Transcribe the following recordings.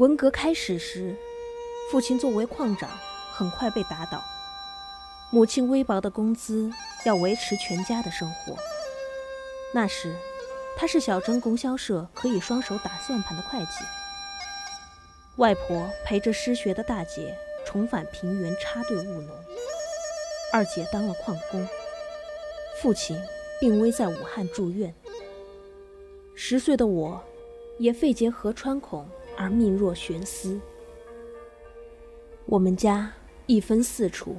文革开始时，父亲作为矿长，很快被打倒。母亲微薄的工资要维持全家的生活。那时，他是小镇供销社可以双手打算盘的会计。外婆陪着失学的大姐重返平原插队务农，二姐当了矿工，父亲病危在武汉住院。十岁的我，也肺结核穿孔而命若悬丝。我们家一分四处，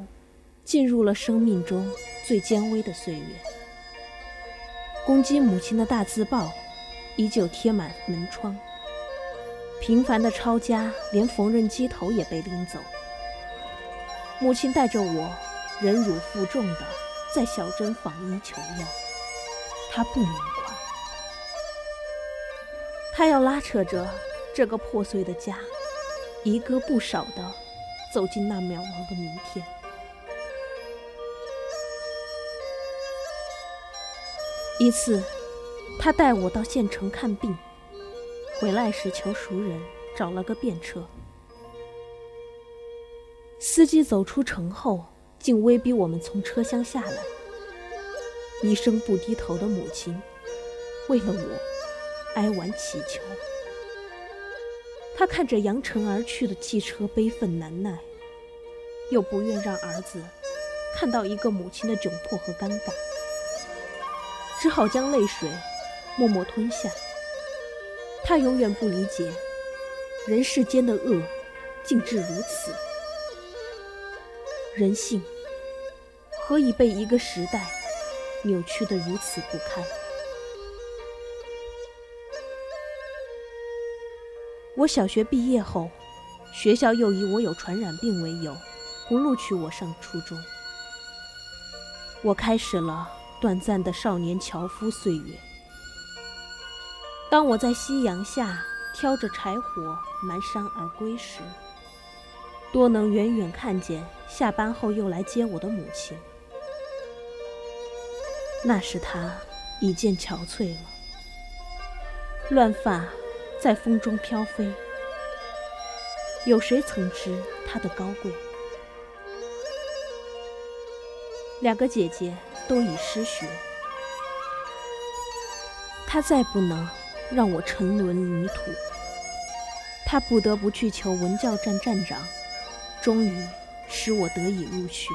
进入了生命中最艰危的岁月。攻击母亲的大字报，依旧贴满门窗。平凡的抄家，连缝纫机头也被拎走。母亲带着我，忍辱负重的在小镇访医求药。她不能垮，她要拉扯着这个破碎的家，一个不少的走进那渺茫的明天。一次，他带我到县城看病，回来时求熟人找了个便车。司机走出城后，竟威逼我们从车厢下来。一生不低头的母亲，为了我哀婉乞求。他看着扬尘而去的汽车，悲愤难耐，又不愿让儿子看到一个母亲的窘迫和尴尬。只好将泪水默默吞下。他永远不理解人世间的恶竟至如此，人性何以被一个时代扭曲得如此不堪？我小学毕业后，学校又以我有传染病为由，不录取我上初中。我开始了。短暂的少年樵夫岁月。当我在夕阳下挑着柴火蹒跚而归时，多能远远看见下班后又来接我的母亲。那时她已见憔悴了，乱发在风中飘飞。有谁曾知它的高贵？两个姐姐。都已失学，他再不能让我沉沦泥土，他不得不去求文教站站长，终于使我得以入学。